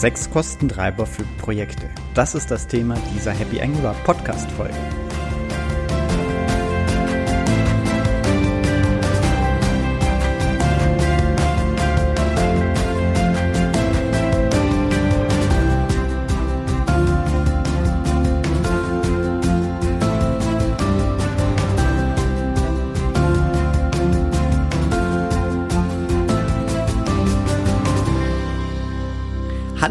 Sechs Kostentreiber für Projekte. Das ist das Thema dieser Happy Angular Podcast Folge.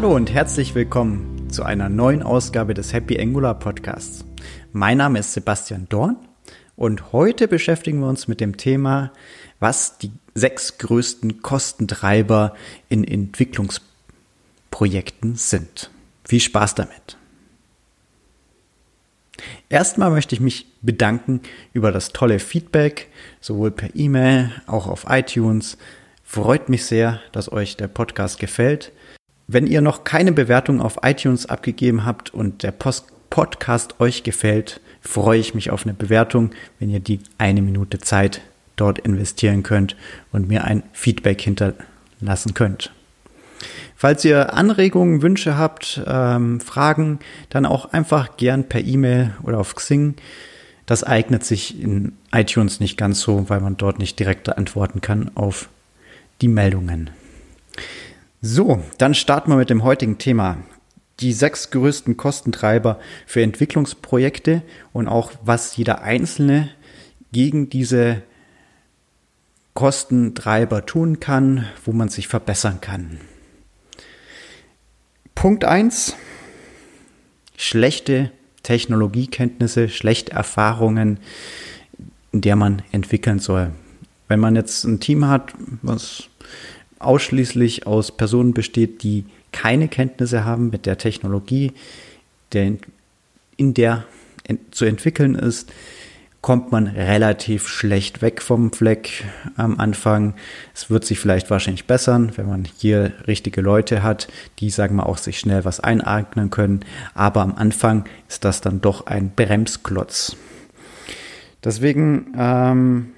Hallo und herzlich willkommen zu einer neuen Ausgabe des Happy Angular Podcasts. Mein Name ist Sebastian Dorn und heute beschäftigen wir uns mit dem Thema, was die sechs größten Kostentreiber in Entwicklungsprojekten sind. Viel Spaß damit. Erstmal möchte ich mich bedanken über das tolle Feedback, sowohl per E-Mail, auch auf iTunes. Freut mich sehr, dass euch der Podcast gefällt. Wenn ihr noch keine Bewertung auf iTunes abgegeben habt und der Post Podcast euch gefällt, freue ich mich auf eine Bewertung, wenn ihr die eine Minute Zeit dort investieren könnt und mir ein Feedback hinterlassen könnt. Falls ihr Anregungen, Wünsche habt, ähm, Fragen, dann auch einfach gern per E-Mail oder auf Xing. Das eignet sich in iTunes nicht ganz so, weil man dort nicht direkt antworten kann auf die Meldungen. So, dann starten wir mit dem heutigen Thema. Die sechs größten Kostentreiber für Entwicklungsprojekte und auch was jeder Einzelne gegen diese Kostentreiber tun kann, wo man sich verbessern kann. Punkt eins: Schlechte Technologiekenntnisse, schlechte Erfahrungen, in der man entwickeln soll. Wenn man jetzt ein Team hat, was ausschließlich aus Personen besteht, die keine Kenntnisse haben mit der Technologie, der in der zu entwickeln ist, kommt man relativ schlecht weg vom Fleck am Anfang. Es wird sich vielleicht wahrscheinlich bessern, wenn man hier richtige Leute hat, die, sagen wir, auch sich schnell was eineignen können. Aber am Anfang ist das dann doch ein Bremsklotz. Deswegen, ähm,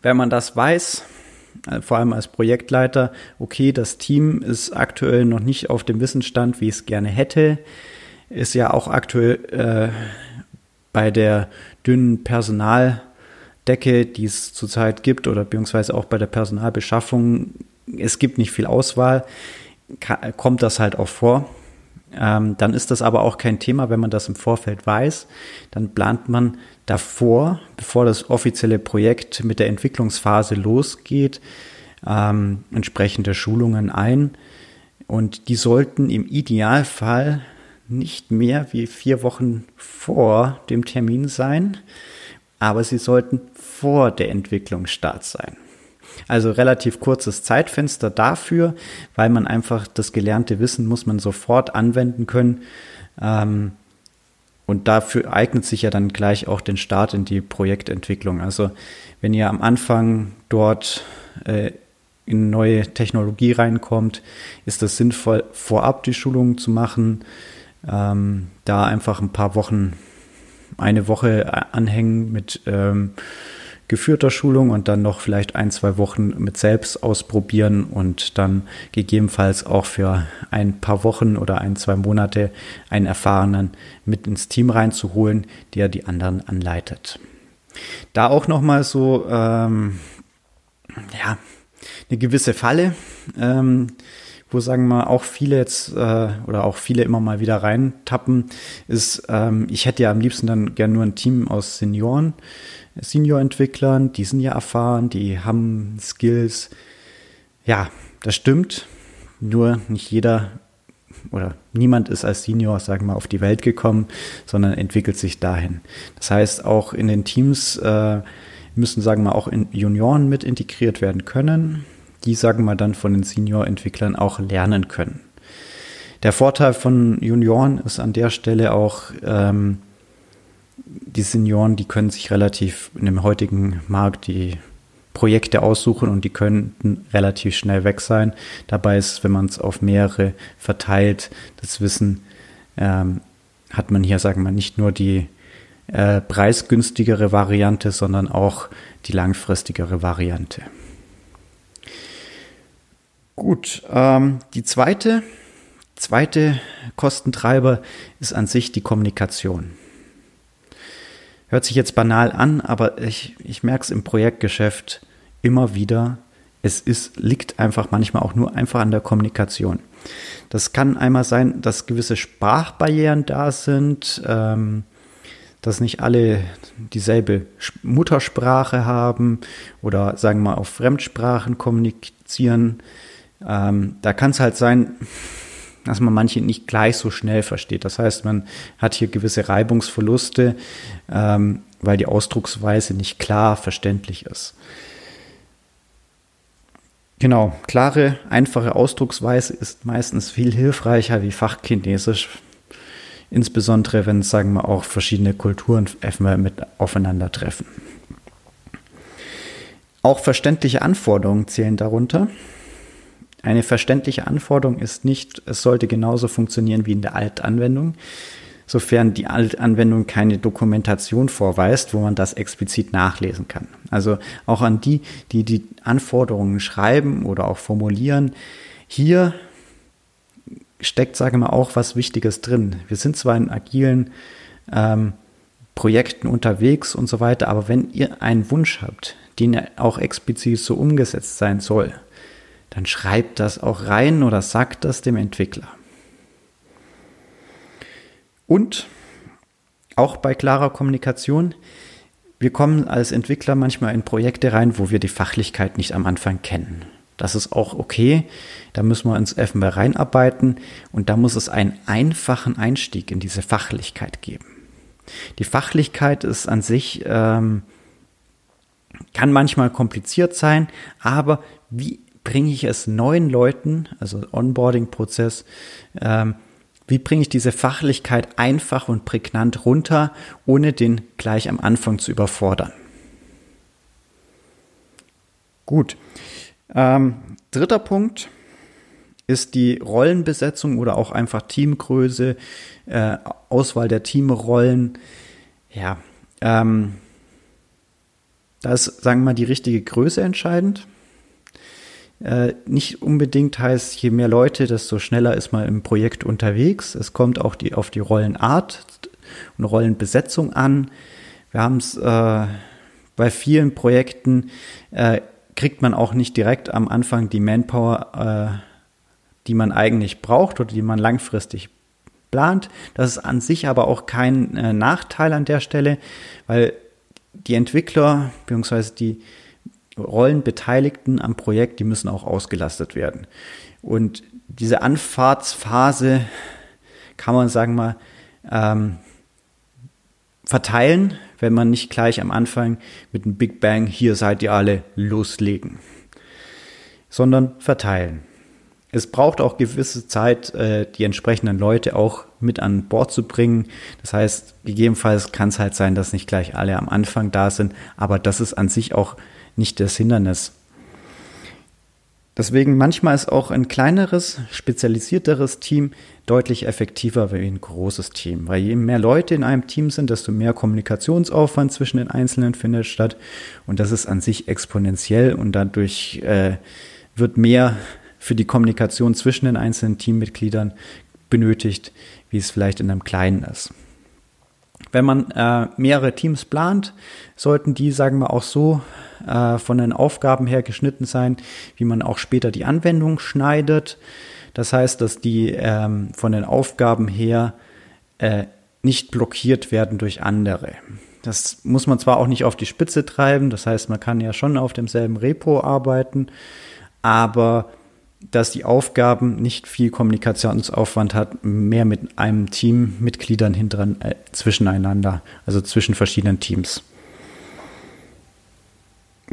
wenn man das weiß, vor allem als Projektleiter, okay, das Team ist aktuell noch nicht auf dem Wissensstand, wie ich es gerne hätte, ist ja auch aktuell äh, bei der dünnen Personaldecke, die es zurzeit gibt, oder beziehungsweise auch bei der Personalbeschaffung, es gibt nicht viel Auswahl, kommt das halt auch vor. Ähm, dann ist das aber auch kein Thema, wenn man das im Vorfeld weiß. Dann plant man davor, bevor das offizielle Projekt mit der Entwicklungsphase losgeht, ähm, entsprechende Schulungen ein. Und die sollten im Idealfall nicht mehr wie vier Wochen vor dem Termin sein, aber sie sollten vor der Entwicklungsstart sein. Also relativ kurzes Zeitfenster dafür, weil man einfach das gelernte Wissen muss man sofort anwenden können. Ähm, und dafür eignet sich ja dann gleich auch den Start in die Projektentwicklung. Also wenn ihr am Anfang dort äh, in neue Technologie reinkommt, ist es sinnvoll, vorab die Schulung zu machen, ähm, da einfach ein paar Wochen, eine Woche anhängen mit ähm, geführter Schulung und dann noch vielleicht ein, zwei Wochen mit selbst ausprobieren und dann gegebenenfalls auch für ein paar Wochen oder ein, zwei Monate einen Erfahrenen mit ins Team reinzuholen, der die anderen anleitet. Da auch nochmal so, ähm, ja, eine gewisse Falle, ähm, wo sagen wir auch viele jetzt äh, oder auch viele immer mal wieder reintappen, ist, ähm, ich hätte ja am liebsten dann gern nur ein Team aus Senioren, Senior-Entwicklern, die sind ja erfahren, die haben Skills. Ja, das stimmt. Nur nicht jeder oder niemand ist als Senior, sagen wir, auf die Welt gekommen, sondern entwickelt sich dahin. Das heißt, auch in den Teams äh, müssen, sagen wir, auch in Junioren mit integriert werden können, die, sagen wir, dann von den Senior-Entwicklern auch lernen können. Der Vorteil von Junioren ist an der Stelle auch, ähm, die Senioren, die können sich relativ in dem heutigen Markt die Projekte aussuchen und die könnten relativ schnell weg sein. Dabei ist, wenn man es auf mehrere verteilt, das Wissen, ähm, hat man hier, sagen wir, nicht nur die äh, preisgünstigere Variante, sondern auch die langfristigere Variante. Gut, ähm, die zweite zweite Kostentreiber ist an sich die Kommunikation. Hört sich jetzt banal an, aber ich, ich merke es im Projektgeschäft immer wieder. Es ist, liegt einfach manchmal auch nur einfach an der Kommunikation. Das kann einmal sein, dass gewisse Sprachbarrieren da sind, ähm, dass nicht alle dieselbe Muttersprache haben oder sagen wir mal auf Fremdsprachen kommunizieren. Ähm, da kann es halt sein, dass man manche nicht gleich so schnell versteht. Das heißt, man hat hier gewisse Reibungsverluste, ähm, weil die Ausdrucksweise nicht klar verständlich ist. Genau, klare, einfache Ausdrucksweise ist meistens viel hilfreicher wie Fachchinesisch, insbesondere wenn, sagen wir, auch verschiedene Kulturen mit aufeinandertreffen. Auch verständliche Anforderungen zählen darunter. Eine verständliche Anforderung ist nicht, es sollte genauso funktionieren wie in der Altanwendung, sofern die Altanwendung keine Dokumentation vorweist, wo man das explizit nachlesen kann. Also auch an die, die die Anforderungen schreiben oder auch formulieren, hier steckt, sage mal, auch was Wichtiges drin. Wir sind zwar in agilen ähm, Projekten unterwegs und so weiter, aber wenn ihr einen Wunsch habt, den auch explizit so umgesetzt sein soll, dann schreibt das auch rein oder sagt das dem Entwickler. Und auch bei klarer Kommunikation, wir kommen als Entwickler manchmal in Projekte rein, wo wir die Fachlichkeit nicht am Anfang kennen. Das ist auch okay. Da müssen wir uns erstmal reinarbeiten und da muss es einen einfachen Einstieg in diese Fachlichkeit geben. Die Fachlichkeit ist an sich, ähm, kann manchmal kompliziert sein, aber wie bringe ich es neuen Leuten, also Onboarding-Prozess, ähm, wie bringe ich diese Fachlichkeit einfach und prägnant runter, ohne den gleich am Anfang zu überfordern? Gut. Ähm, dritter Punkt ist die Rollenbesetzung oder auch einfach Teamgröße, äh, Auswahl der Teamrollen. Ja, ähm, da ist, sagen wir mal, die richtige Größe entscheidend. Äh, nicht unbedingt heißt, je mehr Leute, desto schneller ist man im Projekt unterwegs. Es kommt auch die, auf die Rollenart und Rollenbesetzung an. Wir haben es äh, bei vielen Projekten, äh, kriegt man auch nicht direkt am Anfang die Manpower, äh, die man eigentlich braucht oder die man langfristig plant. Das ist an sich aber auch kein äh, Nachteil an der Stelle, weil die Entwickler bzw. die Rollenbeteiligten am Projekt, die müssen auch ausgelastet werden. Und diese Anfahrtsphase kann man, sagen mal, ähm, verteilen, wenn man nicht gleich am Anfang mit einem Big Bang, hier seid ihr alle, loslegen, sondern verteilen. Es braucht auch gewisse Zeit, äh, die entsprechenden Leute auch mit an Bord zu bringen. Das heißt, gegebenenfalls kann es halt sein, dass nicht gleich alle am Anfang da sind, aber das ist an sich auch nicht das Hindernis. Deswegen manchmal ist auch ein kleineres, spezialisierteres Team deutlich effektiver wie ein großes Team. Weil je mehr Leute in einem Team sind, desto mehr Kommunikationsaufwand zwischen den Einzelnen findet statt. Und das ist an sich exponentiell und dadurch äh, wird mehr für die Kommunikation zwischen den einzelnen Teammitgliedern benötigt, wie es vielleicht in einem kleinen ist. Wenn man äh, mehrere Teams plant, sollten die, sagen wir, auch so äh, von den Aufgaben her geschnitten sein, wie man auch später die Anwendung schneidet. Das heißt, dass die ähm, von den Aufgaben her äh, nicht blockiert werden durch andere. Das muss man zwar auch nicht auf die Spitze treiben, das heißt, man kann ja schon auf demselben Repo arbeiten, aber dass die Aufgaben nicht viel Kommunikationsaufwand hat, mehr mit einem Team Mitgliedern hinteren äh, zwischeneinander, also zwischen verschiedenen Teams.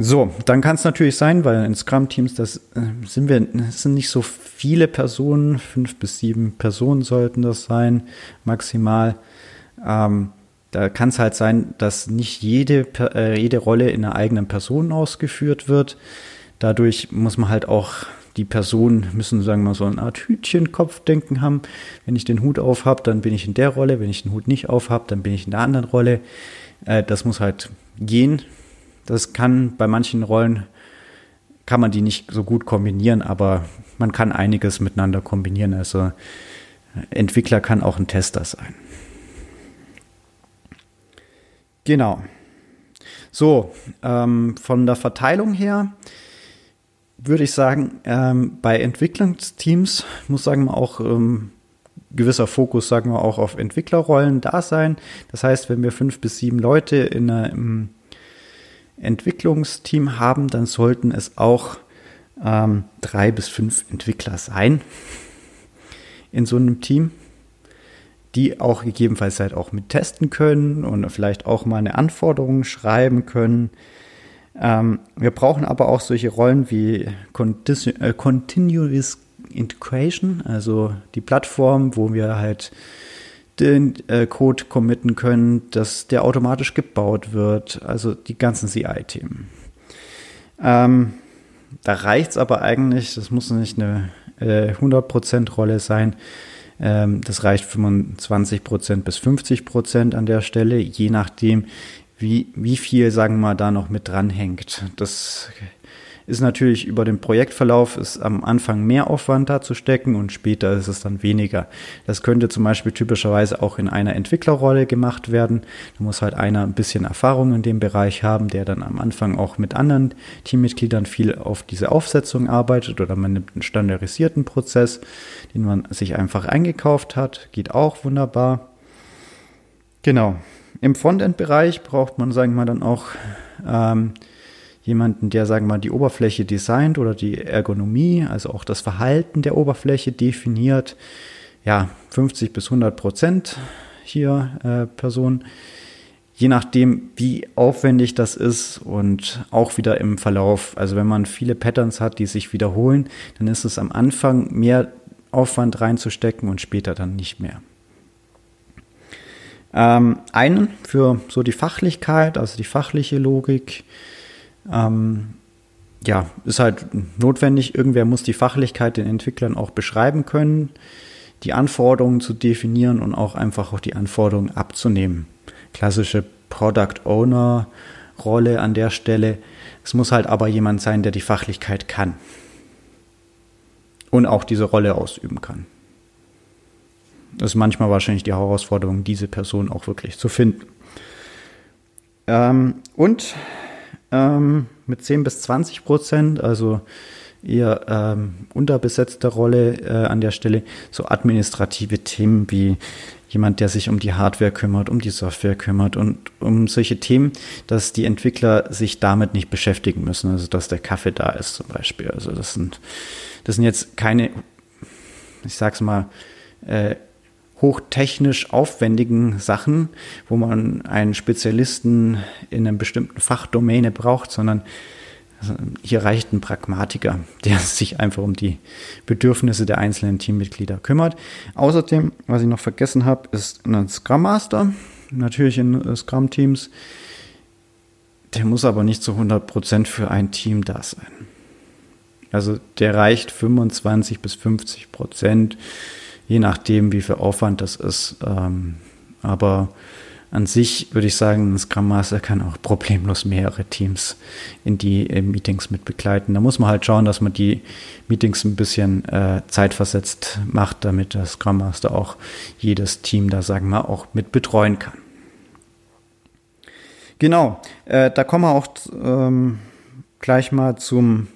So, dann kann es natürlich sein, weil in Scrum-Teams, das äh, sind wir, das sind nicht so viele Personen, fünf bis sieben Personen sollten das sein, maximal. Ähm, da kann es halt sein, dass nicht jede, äh, jede Rolle in einer eigenen Person ausgeführt wird. Dadurch muss man halt auch die Personen müssen, sagen wir mal, so eine Art Hütchenkopfdenken haben. Wenn ich den Hut auf habe, dann bin ich in der Rolle. Wenn ich den Hut nicht auf habe, dann bin ich in der anderen Rolle. Äh, das muss halt gehen. Das kann bei manchen Rollen, kann man die nicht so gut kombinieren, aber man kann einiges miteinander kombinieren. Also Entwickler kann auch ein Tester sein. Genau. So, ähm, von der Verteilung her würde ich sagen, ähm, bei Entwicklungsteams muss sagen wir auch ähm, gewisser Fokus, sagen wir auch auf Entwicklerrollen da sein. Das heißt, wenn wir fünf bis sieben Leute in einem Entwicklungsteam haben, dann sollten es auch ähm, drei bis fünf Entwickler sein in so einem Team, die auch gegebenenfalls halt auch mit testen können und vielleicht auch mal eine Anforderung schreiben können. Ähm, wir brauchen aber auch solche Rollen wie äh, Continuous Integration, also die Plattform, wo wir halt den äh, Code committen können, dass der automatisch gebaut wird, also die ganzen CI-Themen. Ähm, da reicht es aber eigentlich, das muss nicht eine äh, 100%-Rolle sein. Ähm, das reicht 25% bis 50% an der Stelle, je nachdem, wie, wie viel, sagen wir mal, da noch mit dranhängt. Das ist natürlich über den Projektverlauf ist am Anfang mehr Aufwand da zu stecken und später ist es dann weniger. Das könnte zum Beispiel typischerweise auch in einer Entwicklerrolle gemacht werden. Da muss halt einer ein bisschen Erfahrung in dem Bereich haben, der dann am Anfang auch mit anderen Teammitgliedern viel auf diese Aufsetzung arbeitet oder man nimmt einen standardisierten Prozess, den man sich einfach eingekauft hat. Geht auch wunderbar. Genau. Im Frontend-Bereich braucht man, sagen wir mal, dann auch ähm, jemanden, der, sagen wir mal, die Oberfläche designt oder die Ergonomie, also auch das Verhalten der Oberfläche definiert. Ja, 50 bis 100 Prozent hier äh, Person. Je nachdem, wie aufwendig das ist und auch wieder im Verlauf. Also wenn man viele Patterns hat, die sich wiederholen, dann ist es am Anfang mehr Aufwand reinzustecken und später dann nicht mehr. Ähm, einen für so die Fachlichkeit, also die fachliche Logik, ähm, ja, ist halt notwendig. Irgendwer muss die Fachlichkeit den Entwicklern auch beschreiben können, die Anforderungen zu definieren und auch einfach auch die Anforderungen abzunehmen. Klassische Product Owner Rolle an der Stelle. Es muss halt aber jemand sein, der die Fachlichkeit kann und auch diese Rolle ausüben kann. Ist manchmal wahrscheinlich die Herausforderung, diese Person auch wirklich zu finden. Ähm, und ähm, mit 10 bis 20 Prozent, also eher ähm, unterbesetzte Rolle äh, an der Stelle, so administrative Themen wie jemand, der sich um die Hardware kümmert, um die Software kümmert und um solche Themen, dass die Entwickler sich damit nicht beschäftigen müssen, also dass der Kaffee da ist zum Beispiel. Also das sind, das sind jetzt keine, ich sag's mal, äh, hochtechnisch aufwendigen Sachen, wo man einen Spezialisten in einem bestimmten Fachdomäne braucht, sondern hier reicht ein Pragmatiker, der sich einfach um die Bedürfnisse der einzelnen Teammitglieder kümmert. Außerdem, was ich noch vergessen habe, ist ein Scrum Master, natürlich in Scrum-Teams. Der muss aber nicht zu 100% für ein Team da sein. Also der reicht 25 bis 50 Prozent je nachdem, wie viel Aufwand das ist. Ähm, aber an sich würde ich sagen, ein Scrum Master kann auch problemlos mehrere Teams in die äh, Meetings mit begleiten. Da muss man halt schauen, dass man die Meetings ein bisschen äh, zeitversetzt macht, damit der Scrum Master auch jedes Team da, sagen wir, auch mit betreuen kann. Genau, äh, da kommen wir auch ähm, gleich mal zum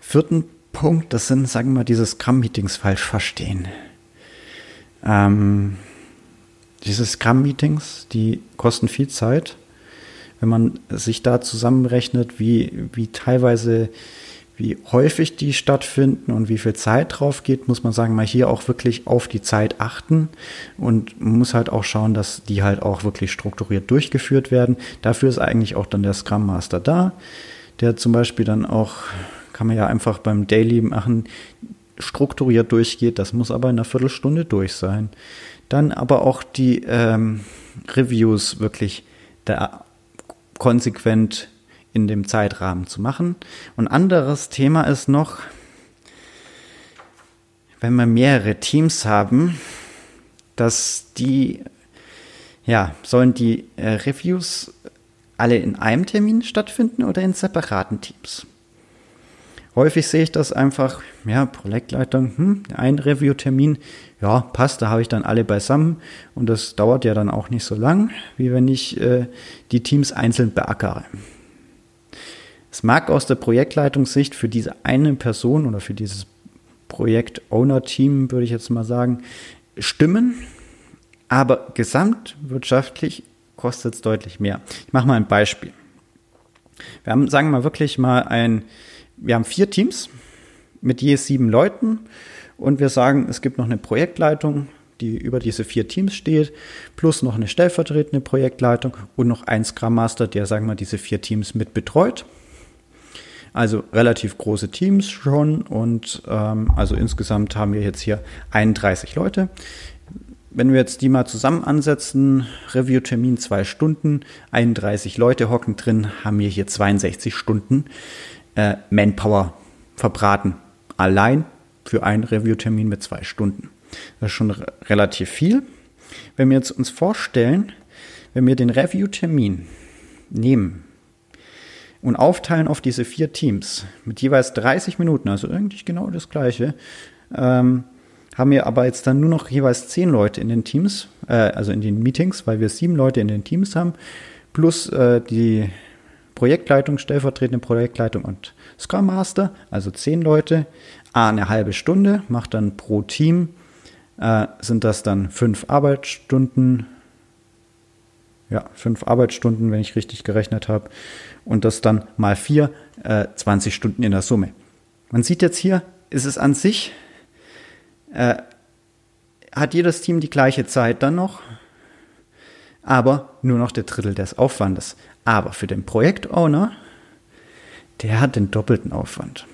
vierten Punkt. Das sind, sagen wir mal, diese Scrum-Meetings falsch verstehen. Ähm, diese Scrum-Meetings, die kosten viel Zeit. Wenn man sich da zusammenrechnet, wie, wie teilweise, wie häufig die stattfinden und wie viel Zeit drauf geht, muss man sagen, mal hier auch wirklich auf die Zeit achten und muss halt auch schauen, dass die halt auch wirklich strukturiert durchgeführt werden. Dafür ist eigentlich auch dann der Scrum Master da, der zum Beispiel dann auch, kann man ja einfach beim Daily machen, strukturiert durchgeht. Das muss aber in einer Viertelstunde durch sein. Dann aber auch die ähm, Reviews wirklich da konsequent in dem Zeitrahmen zu machen. Und anderes Thema ist noch, wenn wir mehrere Teams haben, dass die, ja, sollen die äh, Reviews alle in einem Termin stattfinden oder in separaten Teams? Häufig sehe ich das einfach, ja, Projektleitung, hm, ein Review-Termin, ja, passt, da habe ich dann alle beisammen und das dauert ja dann auch nicht so lang, wie wenn ich äh, die Teams einzeln beackere. Es mag aus der Projektleitungssicht für diese eine Person oder für dieses Projekt-Owner-Team, würde ich jetzt mal sagen, stimmen, aber gesamtwirtschaftlich kostet es deutlich mehr. Ich mache mal ein Beispiel. Wir haben, sagen wir mal wirklich mal ein, wir haben vier Teams mit je sieben Leuten und wir sagen, es gibt noch eine Projektleitung, die über diese vier Teams steht, plus noch eine stellvertretende Projektleitung und noch ein Scrum Master, der, sagen wir, diese vier Teams mit betreut. Also relativ große Teams schon und ähm, also insgesamt haben wir jetzt hier 31 Leute. Wenn wir jetzt die mal zusammen ansetzen, Review-Termin zwei Stunden, 31 Leute hocken drin, haben wir hier 62 Stunden äh, Manpower verbraten. Allein für einen Review-Termin mit zwei Stunden. Das ist schon relativ viel. Wenn wir jetzt uns vorstellen, wenn wir den Review-Termin nehmen und aufteilen auf diese vier Teams mit jeweils 30 Minuten, also eigentlich genau das gleiche, ähm, haben wir aber jetzt dann nur noch jeweils zehn Leute in den Teams, äh, also in den Meetings, weil wir sieben Leute in den Teams haben, plus äh, die Projektleitung, stellvertretende Projektleitung und Scrum Master, also zehn Leute, a eine halbe Stunde, macht dann pro Team, äh, sind das dann fünf Arbeitsstunden, ja, fünf Arbeitsstunden, wenn ich richtig gerechnet habe, und das dann mal vier, äh, 20 Stunden in der Summe. Man sieht jetzt hier, ist es an sich äh, hat jedes Team die gleiche Zeit dann noch, aber nur noch der Drittel des Aufwandes. Aber für den Projektowner, der hat den doppelten Aufwand.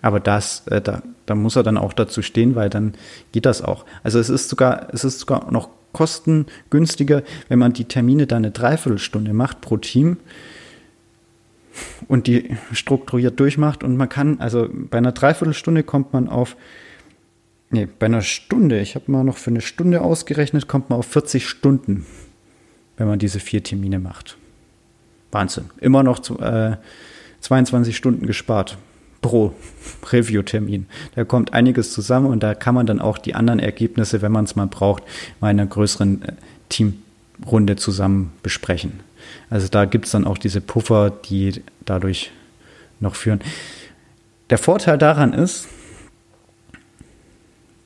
Aber das, äh, da, da muss er dann auch dazu stehen, weil dann geht das auch. Also es ist sogar, es ist sogar noch kostengünstiger, wenn man die Termine dann eine Dreiviertelstunde macht pro Team und die strukturiert durchmacht und man kann, also bei einer Dreiviertelstunde kommt man auf Nee, bei einer Stunde, ich habe mal noch für eine Stunde ausgerechnet, kommt man auf 40 Stunden, wenn man diese vier Termine macht. Wahnsinn. Immer noch zu, äh, 22 Stunden gespart pro Review-Termin. Da kommt einiges zusammen und da kann man dann auch die anderen Ergebnisse, wenn man es mal braucht, mal in einer größeren äh, Teamrunde zusammen besprechen. Also da gibt es dann auch diese Puffer, die dadurch noch führen. Der Vorteil daran ist,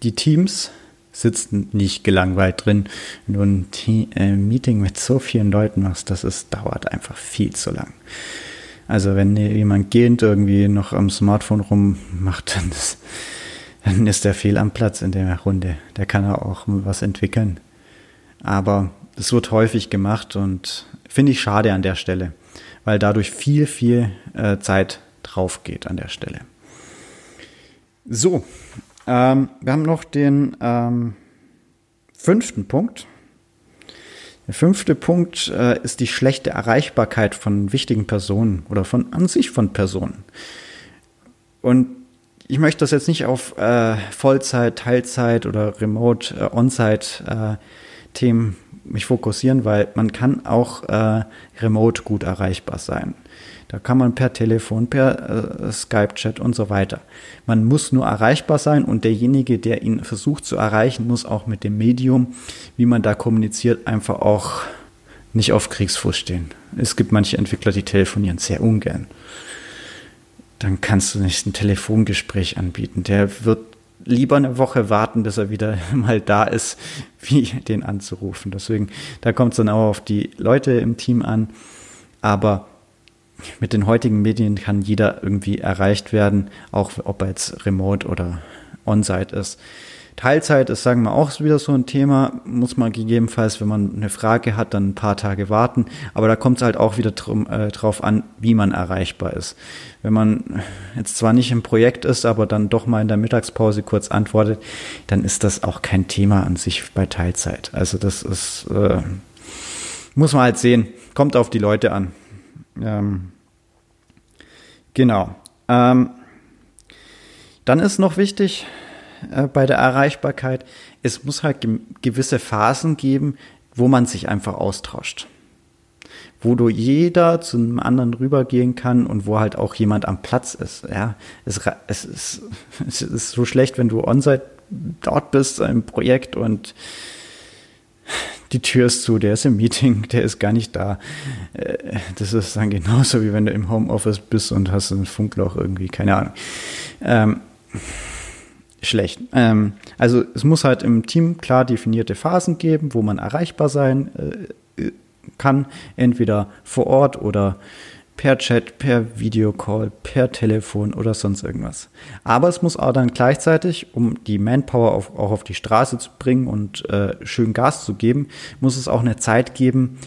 die Teams sitzen nicht gelangweilt drin. Wenn du ein Te äh, Meeting mit so vielen Leuten machst, das ist, dauert einfach viel zu lang. Also wenn jemand gehend irgendwie noch am Smartphone rummacht, dann ist, dann ist der fehl am Platz in der Runde. Der kann auch was entwickeln. Aber es wird häufig gemacht und finde ich schade an der Stelle, weil dadurch viel, viel äh, Zeit drauf geht an der Stelle. So, ähm, wir haben noch den ähm, fünften Punkt. Der fünfte Punkt äh, ist die schlechte Erreichbarkeit von wichtigen Personen oder von an sich von Personen. Und ich möchte das jetzt nicht auf äh, Vollzeit, Teilzeit oder Remote, äh, On-Site äh, mich fokussieren, weil man kann auch äh, remote gut erreichbar sein. Da kann man per Telefon, per äh, Skype-Chat und so weiter. Man muss nur erreichbar sein und derjenige, der ihn versucht zu erreichen, muss auch mit dem Medium, wie man da kommuniziert, einfach auch nicht auf Kriegsfuß stehen. Es gibt manche Entwickler, die telefonieren sehr ungern. Dann kannst du nicht ein Telefongespräch anbieten. Der wird lieber eine Woche warten, bis er wieder mal da ist, wie den anzurufen. Deswegen, da kommt es dann auch auf die Leute im Team an. Aber mit den heutigen Medien kann jeder irgendwie erreicht werden, auch ob er jetzt remote oder on-site ist. Teilzeit ist, sagen wir, auch wieder so ein Thema. Muss man gegebenenfalls, wenn man eine Frage hat, dann ein paar Tage warten. Aber da kommt es halt auch wieder drum, äh, drauf an, wie man erreichbar ist. Wenn man jetzt zwar nicht im Projekt ist, aber dann doch mal in der Mittagspause kurz antwortet, dann ist das auch kein Thema an sich bei Teilzeit. Also das ist, äh, muss man halt sehen. Kommt auf die Leute an. Ähm, genau. Ähm, dann ist noch wichtig äh, bei der Erreichbarkeit, es muss halt ge gewisse Phasen geben, wo man sich einfach austauscht. wo du jeder zu einem anderen rübergehen kann und wo halt auch jemand am Platz ist. Ja, es, es, ist, es ist so schlecht, wenn du on-site dort bist im Projekt und die Tür ist zu, der ist im Meeting, der ist gar nicht da. Äh, das ist dann genauso, wie wenn du im Homeoffice bist und hast ein Funkloch irgendwie, keine Ahnung. Ähm, schlecht. Ähm, also es muss halt im Team klar definierte Phasen geben, wo man erreichbar sein äh, kann, entweder vor Ort oder per Chat, per Videocall, per Telefon oder sonst irgendwas. Aber es muss auch dann gleichzeitig, um die Manpower auf, auch auf die Straße zu bringen und äh, schön Gas zu geben, muss es auch eine Zeit geben,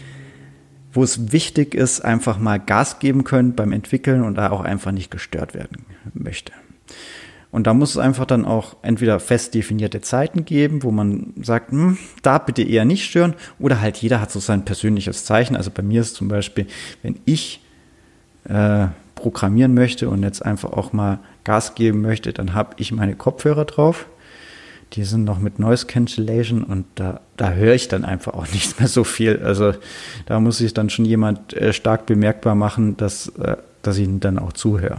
wo es wichtig ist, einfach mal Gas geben können beim Entwickeln und da auch einfach nicht gestört werden möchte. Und da muss es einfach dann auch entweder fest definierte Zeiten geben, wo man sagt, hm, da bitte eher nicht stören, oder halt jeder hat so sein persönliches Zeichen. Also bei mir ist zum Beispiel, wenn ich äh, programmieren möchte und jetzt einfach auch mal Gas geben möchte, dann habe ich meine Kopfhörer drauf. Die sind noch mit Noise Cancellation und da, da höre ich dann einfach auch nicht mehr so viel. Also da muss sich dann schon jemand äh, stark bemerkbar machen, dass, äh, dass ich dann auch zuhöre.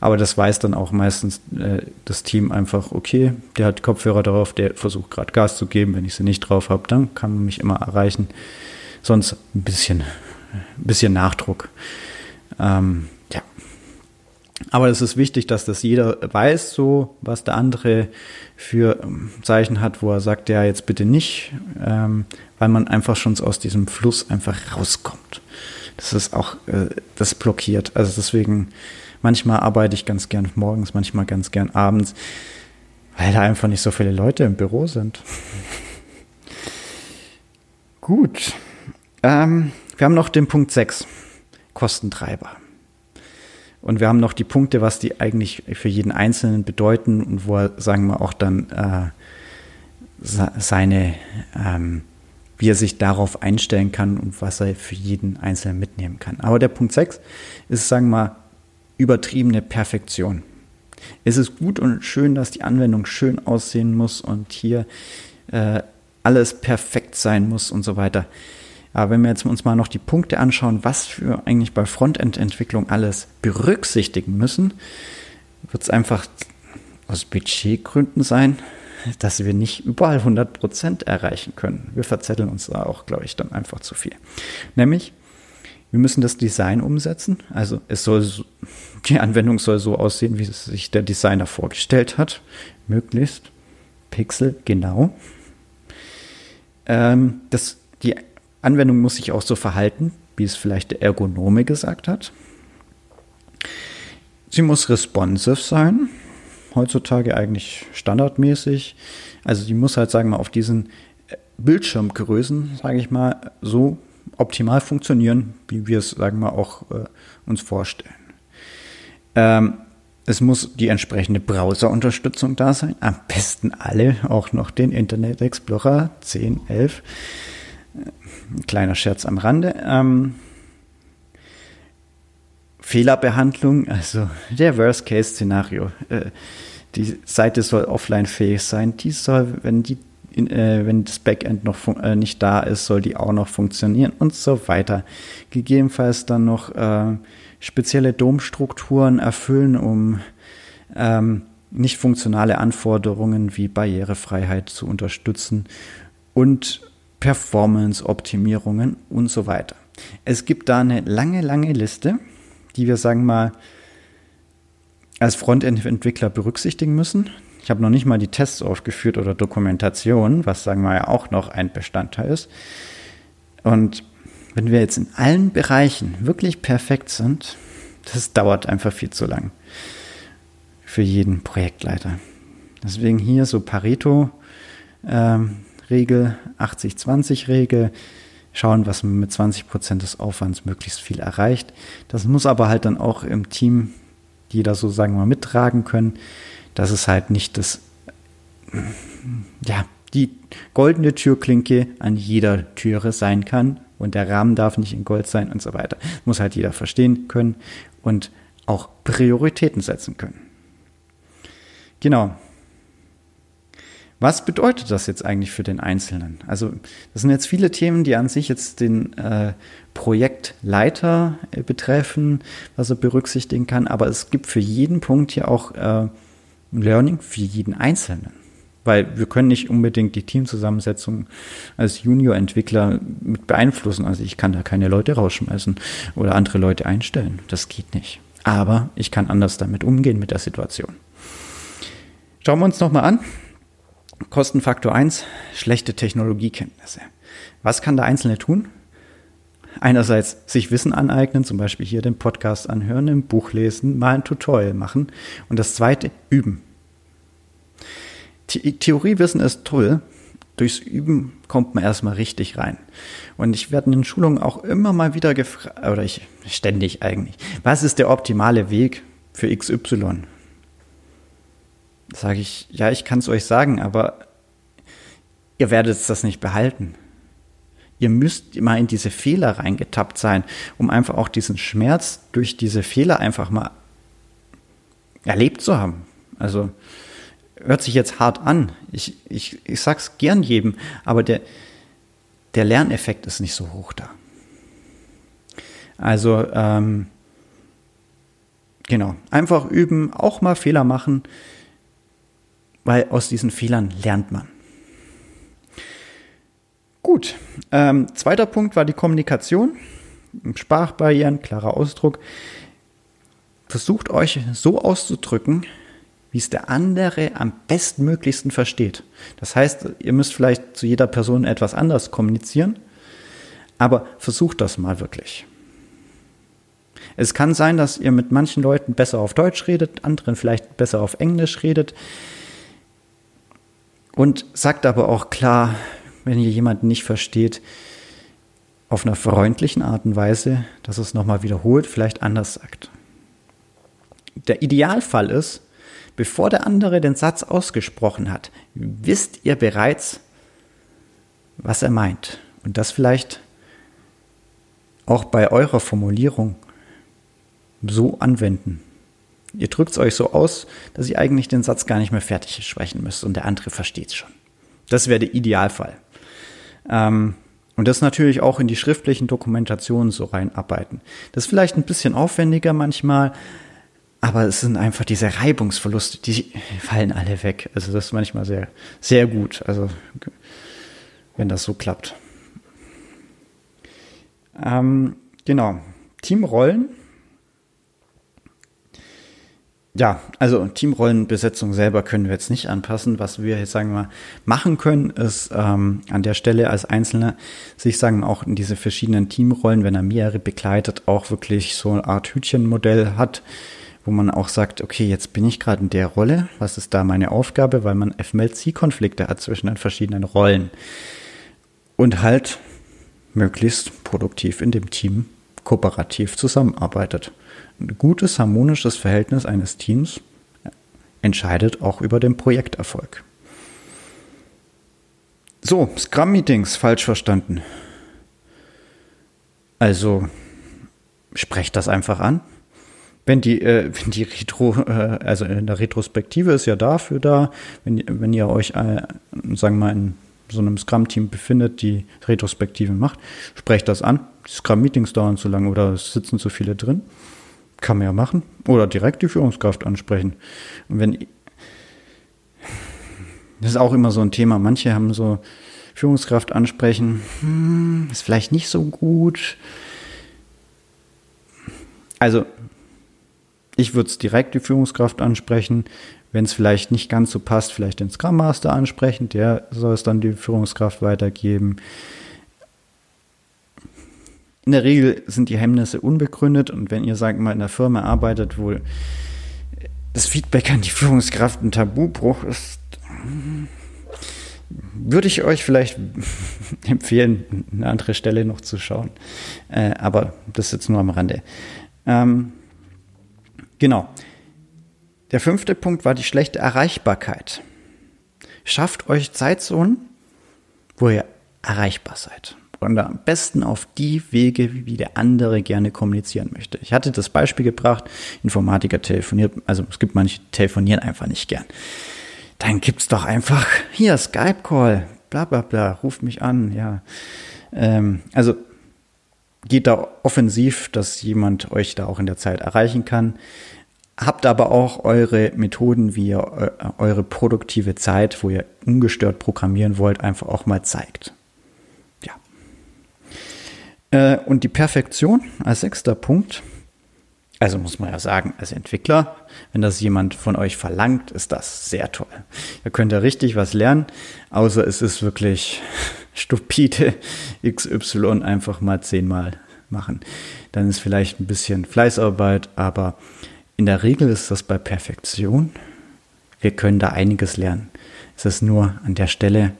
Aber das weiß dann auch meistens äh, das Team einfach, okay, der hat Kopfhörer drauf, der versucht gerade Gas zu geben. Wenn ich sie nicht drauf habe, dann kann man mich immer erreichen. Sonst ein bisschen, ein bisschen Nachdruck. Ähm, ja. Aber es ist wichtig, dass das jeder weiß, so was der andere für ähm, Zeichen hat, wo er sagt, ja, jetzt bitte nicht, ähm, weil man einfach schon aus diesem Fluss einfach rauskommt. Das ist auch, äh, das blockiert. Also deswegen, manchmal arbeite ich ganz gern morgens, manchmal ganz gern abends, weil da einfach nicht so viele Leute im Büro sind. Gut. Ähm, wir haben noch den Punkt 6. Kostentreiber. Und wir haben noch die Punkte, was die eigentlich für jeden Einzelnen bedeuten und wo er, sagen wir, auch dann äh, seine, ähm, wie er sich darauf einstellen kann und was er für jeden Einzelnen mitnehmen kann. Aber der Punkt 6 ist, sagen wir mal, übertriebene Perfektion. Es ist gut und schön, dass die Anwendung schön aussehen muss und hier äh, alles perfekt sein muss und so weiter. Aber wenn wir jetzt uns mal noch die Punkte anschauen, was wir eigentlich bei Frontend-Entwicklung alles berücksichtigen müssen, wird es einfach aus Budgetgründen sein, dass wir nicht überall 100% erreichen können. Wir verzetteln uns da auch, glaube ich, dann einfach zu viel. Nämlich, wir müssen das Design umsetzen. Also es soll, die Anwendung soll so aussehen, wie es sich der Designer vorgestellt hat. Möglichst Pixel genau. Ähm, das, die Anwendung muss sich auch so verhalten, wie es vielleicht der Ergonome gesagt hat. Sie muss responsive sein, heutzutage eigentlich standardmäßig. Also sie muss halt, sagen wir mal, auf diesen äh, Bildschirmgrößen, sage ich mal, so optimal funktionieren, wie wir es, sagen wir, auch äh, uns vorstellen. Ähm, es muss die entsprechende Browser-Unterstützung da sein. Am besten alle, auch noch den Internet Explorer 10, 11. Ein kleiner Scherz am Rande. Ähm, Fehlerbehandlung, also der Worst-Case-Szenario. Äh, die Seite soll offline-fähig sein. Die soll, wenn die äh, wenn das Backend noch äh, nicht da ist, soll die auch noch funktionieren und so weiter. Gegebenenfalls dann noch äh, spezielle DOM-Strukturen erfüllen, um ähm, nicht funktionale Anforderungen wie Barrierefreiheit zu unterstützen und Performance-Optimierungen und so weiter. Es gibt da eine lange, lange Liste, die wir, sagen mal, als Frontend-Entwickler berücksichtigen müssen. Ich habe noch nicht mal die Tests aufgeführt oder Dokumentation, was, sagen wir ja, auch noch ein Bestandteil ist. Und wenn wir jetzt in allen Bereichen wirklich perfekt sind, das dauert einfach viel zu lang für jeden Projektleiter. Deswegen hier so Pareto, ähm, Regel, 80-20-Regel, schauen, was man mit 20 Prozent des Aufwands möglichst viel erreicht. Das muss aber halt dann auch im Team jeder so sagen wir mal mittragen können, dass es halt nicht das, ja, die goldene Türklinke an jeder Türe sein kann und der Rahmen darf nicht in Gold sein und so weiter. Muss halt jeder verstehen können und auch Prioritäten setzen können. Genau. Was bedeutet das jetzt eigentlich für den Einzelnen? Also das sind jetzt viele Themen, die an sich jetzt den äh, Projektleiter äh, betreffen, was er berücksichtigen kann, aber es gibt für jeden Punkt hier auch äh, Learning für jeden Einzelnen. Weil wir können nicht unbedingt die Teamzusammensetzung als Junior-Entwickler mit beeinflussen. Also ich kann da keine Leute rausschmeißen oder andere Leute einstellen. Das geht nicht. Aber ich kann anders damit umgehen mit der Situation. Schauen wir uns nochmal an. Kostenfaktor 1, schlechte Technologiekenntnisse. Was kann der Einzelne tun? Einerseits sich Wissen aneignen, zum Beispiel hier den Podcast anhören, ein Buch lesen, mal ein Tutorial machen. Und das zweite, üben. The Theoriewissen ist toll. Durchs Üben kommt man erstmal richtig rein. Und ich werde in den Schulungen auch immer mal wieder gefragt, oder ich ständig eigentlich, was ist der optimale Weg für XY? Sage ich, ja, ich kann es euch sagen, aber ihr werdet das nicht behalten. Ihr müsst mal in diese Fehler reingetappt sein, um einfach auch diesen Schmerz durch diese Fehler einfach mal erlebt zu haben. Also hört sich jetzt hart an. Ich, ich, ich sag's gern jedem, aber der, der Lerneffekt ist nicht so hoch da. Also, ähm, genau, einfach üben, auch mal Fehler machen, weil aus diesen Fehlern lernt man. Gut, ähm, zweiter Punkt war die Kommunikation. Sprachbarrieren, klarer Ausdruck. Versucht euch so auszudrücken, wie es der andere am bestmöglichsten versteht. Das heißt, ihr müsst vielleicht zu jeder Person etwas anders kommunizieren, aber versucht das mal wirklich. Es kann sein, dass ihr mit manchen Leuten besser auf Deutsch redet, anderen vielleicht besser auf Englisch redet. Und sagt aber auch klar, wenn ihr jemanden nicht versteht, auf einer freundlichen Art und Weise, dass es nochmal wiederholt, vielleicht anders sagt. Der Idealfall ist, bevor der andere den Satz ausgesprochen hat, wisst ihr bereits, was er meint. Und das vielleicht auch bei eurer Formulierung so anwenden. Ihr drückt es euch so aus, dass ihr eigentlich den Satz gar nicht mehr fertig sprechen müsst und der andere versteht es schon. Das wäre der Idealfall. Ähm, und das natürlich auch in die schriftlichen Dokumentationen so reinarbeiten. Das ist vielleicht ein bisschen aufwendiger manchmal, aber es sind einfach diese Reibungsverluste, die fallen alle weg. Also das ist manchmal sehr, sehr gut. Also wenn das so klappt. Ähm, genau. Teamrollen ja, also Teamrollenbesetzung selber können wir jetzt nicht anpassen. Was wir jetzt sagen wir machen können, ist ähm, an der Stelle als Einzelner sich sagen auch in diese verschiedenen Teamrollen, wenn er mehrere begleitet, auch wirklich so eine Art Hütchenmodell hat, wo man auch sagt, okay, jetzt bin ich gerade in der Rolle, was ist da meine Aufgabe, weil man FMLC-Konflikte hat zwischen den verschiedenen Rollen und halt möglichst produktiv in dem Team kooperativ zusammenarbeitet. Ein gutes, harmonisches Verhältnis eines Teams entscheidet auch über den Projekterfolg. So, Scrum-Meetings falsch verstanden. Also, sprecht das einfach an. Wenn die, äh, wenn die Retro, äh, also in der Retrospektive ist ja dafür da, wenn, wenn ihr euch, äh, sagen wir mal, in so einem Scrum-Team befindet, die Retrospektive macht, sprecht das an. Scrum-Meetings dauern zu lang oder es sitzen zu viele drin. Kann man ja machen. Oder direkt die Führungskraft ansprechen. Und wenn. Das ist auch immer so ein Thema. Manche haben so Führungskraft ansprechen, hm, ist vielleicht nicht so gut. Also, ich würde es direkt die Führungskraft ansprechen. Wenn es vielleicht nicht ganz so passt, vielleicht den Scrum Master ansprechen. Der soll es dann die Führungskraft weitergeben. In der Regel sind die Hemmnisse unbegründet und wenn ihr, sagt mal, in einer Firma arbeitet, wo das Feedback an die Führungskraft ein Tabubruch ist, würde ich euch vielleicht empfehlen, eine andere Stelle noch zu schauen. Äh, aber das ist jetzt nur am Rande. Ähm, genau. Der fünfte Punkt war die schlechte Erreichbarkeit. Schafft euch Zeitzonen, wo ihr erreichbar seid und am besten auf die Wege, wie der andere gerne kommunizieren möchte. Ich hatte das Beispiel gebracht, Informatiker telefoniert, also es gibt manche, telefonieren einfach nicht gern. dann gibt's doch einfach hier Skype-Call, bla bla bla, ruft mich an, ja. Ähm, also geht da offensiv, dass jemand euch da auch in der Zeit erreichen kann. Habt aber auch eure Methoden, wie ihr äh, eure produktive Zeit, wo ihr ungestört programmieren wollt, einfach auch mal zeigt. Äh, und die Perfektion als sechster Punkt. Also muss man ja sagen, als Entwickler, wenn das jemand von euch verlangt, ist das sehr toll. Ihr könnt ja richtig was lernen, außer es ist wirklich stupide XY einfach mal zehnmal machen. Dann ist vielleicht ein bisschen Fleißarbeit, aber in der Regel ist das bei Perfektion. Wir können da einiges lernen. Es ist nur an der Stelle,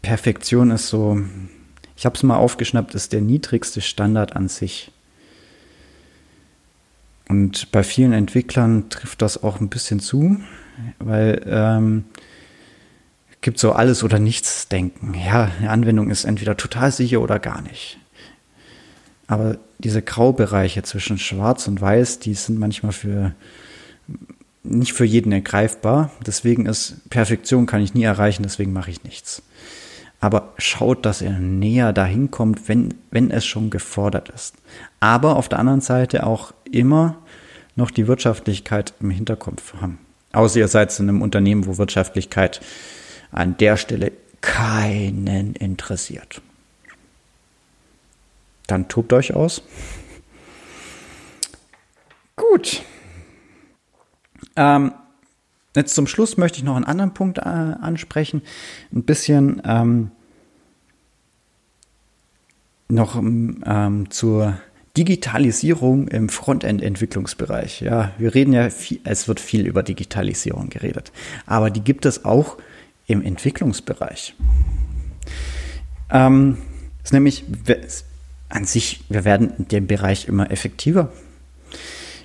Perfektion ist so, ich habe es mal aufgeschnappt, ist der niedrigste Standard an sich. Und bei vielen Entwicklern trifft das auch ein bisschen zu, weil ähm, gibt so alles oder nichts denken. Ja, eine Anwendung ist entweder total sicher oder gar nicht. Aber diese Graubereiche zwischen Schwarz und Weiß, die sind manchmal für nicht für jeden ergreifbar. Deswegen ist Perfektion kann ich nie erreichen, deswegen mache ich nichts. Aber schaut, dass er näher dahin kommt, wenn, wenn es schon gefordert ist. Aber auf der anderen Seite auch immer noch die Wirtschaftlichkeit im Hinterkopf haben. Außer ihr seid in einem Unternehmen, wo Wirtschaftlichkeit an der Stelle keinen interessiert. Dann tobt euch aus. Gut. Ähm, jetzt zum Schluss möchte ich noch einen anderen Punkt äh, ansprechen. Ein bisschen ähm, noch ähm, zur Digitalisierung im Frontend-Entwicklungsbereich. Ja, wir reden ja viel, es wird viel über Digitalisierung geredet, aber die gibt es auch im Entwicklungsbereich. Ähm, ist nämlich an sich, wir werden in dem Bereich immer effektiver.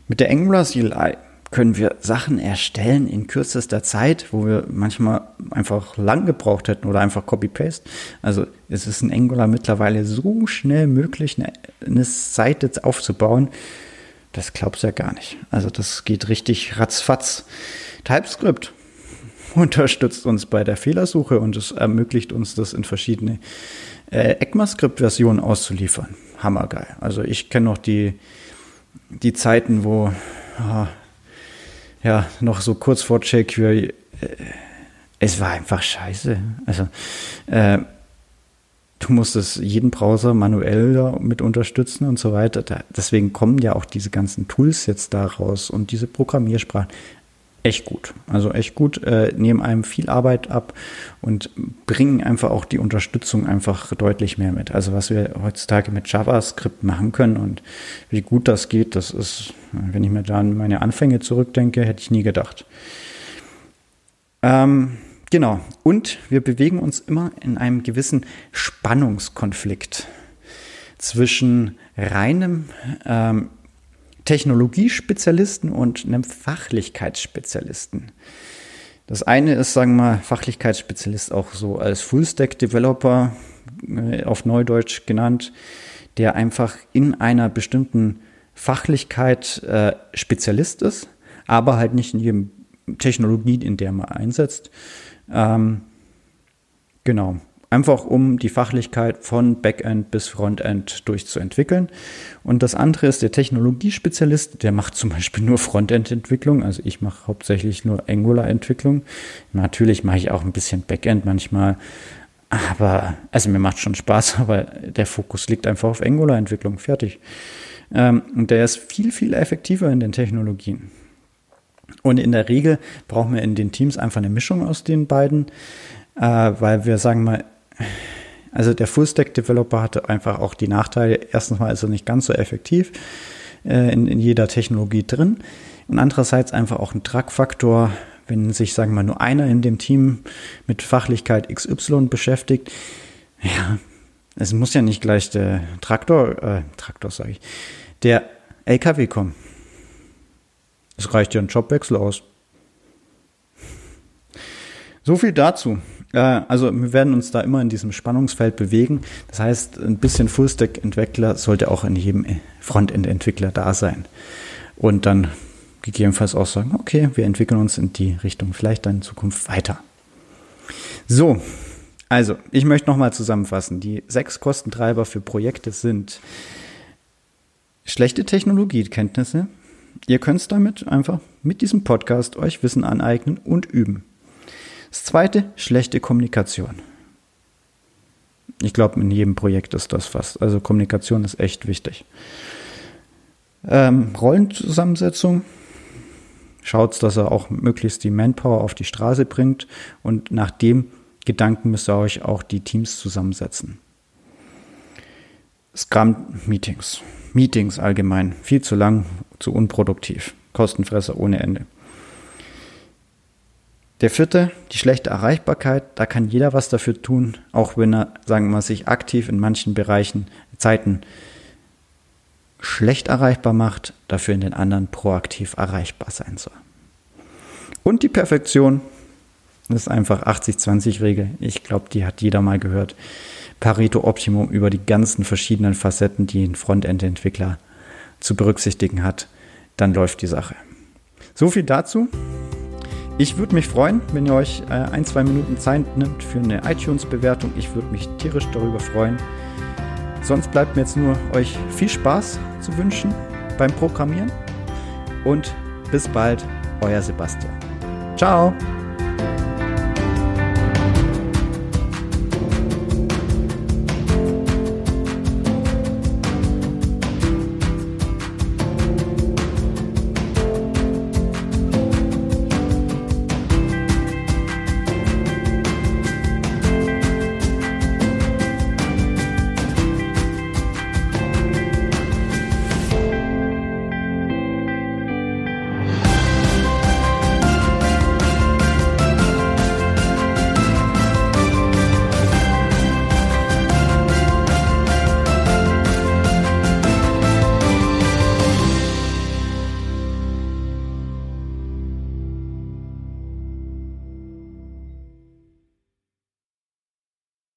Mit der Angular CLI können wir Sachen erstellen in kürzester Zeit, wo wir manchmal einfach lang gebraucht hätten oder einfach Copy-Paste. Also es ist in Angular mittlerweile so schnell möglich, eine, eine Seite aufzubauen. Das glaubst du ja gar nicht. Also das geht richtig ratzfatz. TypeScript unterstützt uns bei der Fehlersuche und es ermöglicht uns, das in verschiedene äh, ECMAScript-Versionen auszuliefern. Hammergeil. Also ich kenne noch die, die Zeiten, wo oh, ja noch so kurz vor jQuery äh, es war einfach scheiße. Also äh, du musstest jeden Browser manuell mit unterstützen und so weiter. Da, deswegen kommen ja auch diese ganzen Tools jetzt da raus und diese Programmiersprachen echt gut. Also echt gut, äh, nehmen einem viel Arbeit ab und bringen einfach auch die Unterstützung einfach deutlich mehr mit. Also was wir heutzutage mit JavaScript machen können und wie gut das geht, das ist, wenn ich mir da an meine Anfänge zurückdenke, hätte ich nie gedacht. Ähm, genau. Und wir bewegen uns immer in einem gewissen Spannungskonflikt zwischen reinem ähm, Technologiespezialisten und einem Fachlichkeitsspezialisten. Das eine ist, sagen wir mal, Fachlichkeitsspezialist auch so als Full-Stack-Developer äh, auf Neudeutsch genannt, der einfach in einer bestimmten Fachlichkeit äh, Spezialist ist, aber halt nicht in jedem Technologie, in der man einsetzt. Ähm, genau einfach um die Fachlichkeit von Backend bis Frontend durchzuentwickeln. Und das andere ist der Technologiespezialist, der macht zum Beispiel nur Frontend-Entwicklung. Also ich mache hauptsächlich nur Angular-Entwicklung. Natürlich mache ich auch ein bisschen Backend manchmal. Aber, also mir macht schon Spaß, aber der Fokus liegt einfach auf Angular-Entwicklung. Fertig. Ähm, und der ist viel, viel effektiver in den Technologien. Und in der Regel brauchen wir in den Teams einfach eine Mischung aus den beiden, äh, weil wir sagen mal, also der Full-Stack-Developer hatte einfach auch die Nachteile. Erstens mal ist er nicht ganz so effektiv äh, in, in, jeder Technologie drin. Und andererseits einfach auch ein Tragfaktor, wenn sich, sagen wir mal, nur einer in dem Team mit Fachlichkeit XY beschäftigt. Ja, es muss ja nicht gleich der Traktor, äh, Traktor sage ich, der LKW kommen. Es reicht ja ein Jobwechsel aus. So viel dazu. Äh, also wir werden uns da immer in diesem Spannungsfeld bewegen. Das heißt, ein bisschen Fullstack-Entwickler sollte auch in jedem Frontend-Entwickler da sein. Und dann gegebenenfalls auch sagen, okay, wir entwickeln uns in die Richtung vielleicht dann in Zukunft weiter. So, also ich möchte nochmal zusammenfassen. Die sechs Kostentreiber für Projekte sind schlechte Technologiekenntnisse. Ihr könnt damit einfach mit diesem Podcast euch Wissen aneignen und üben. Das zweite, schlechte Kommunikation. Ich glaube, in jedem Projekt ist das fast. Also Kommunikation ist echt wichtig. Ähm, Rollenzusammensetzung. Schaut, dass er auch möglichst die Manpower auf die Straße bringt und nach dem Gedanken müsst ihr euch auch die Teams zusammensetzen. Scrum-Meetings. Meetings allgemein. Viel zu lang, zu unproduktiv. Kostenfresser ohne Ende. Der vierte, die schlechte Erreichbarkeit. Da kann jeder was dafür tun, auch wenn er, sagen wir mal, sich aktiv in manchen Bereichen, Zeiten schlecht erreichbar macht, dafür in den anderen proaktiv erreichbar sein soll. Und die Perfektion, das ist einfach 80-20-Regel. Ich glaube, die hat jeder mal gehört. Pareto Optimum über die ganzen verschiedenen Facetten, die ein Frontend-Entwickler zu berücksichtigen hat. Dann läuft die Sache. So viel dazu. Ich würde mich freuen, wenn ihr euch äh, ein, zwei Minuten Zeit nimmt für eine iTunes-Bewertung. Ich würde mich tierisch darüber freuen. Sonst bleibt mir jetzt nur euch viel Spaß zu wünschen beim Programmieren und bis bald, euer Sebastian. Ciao!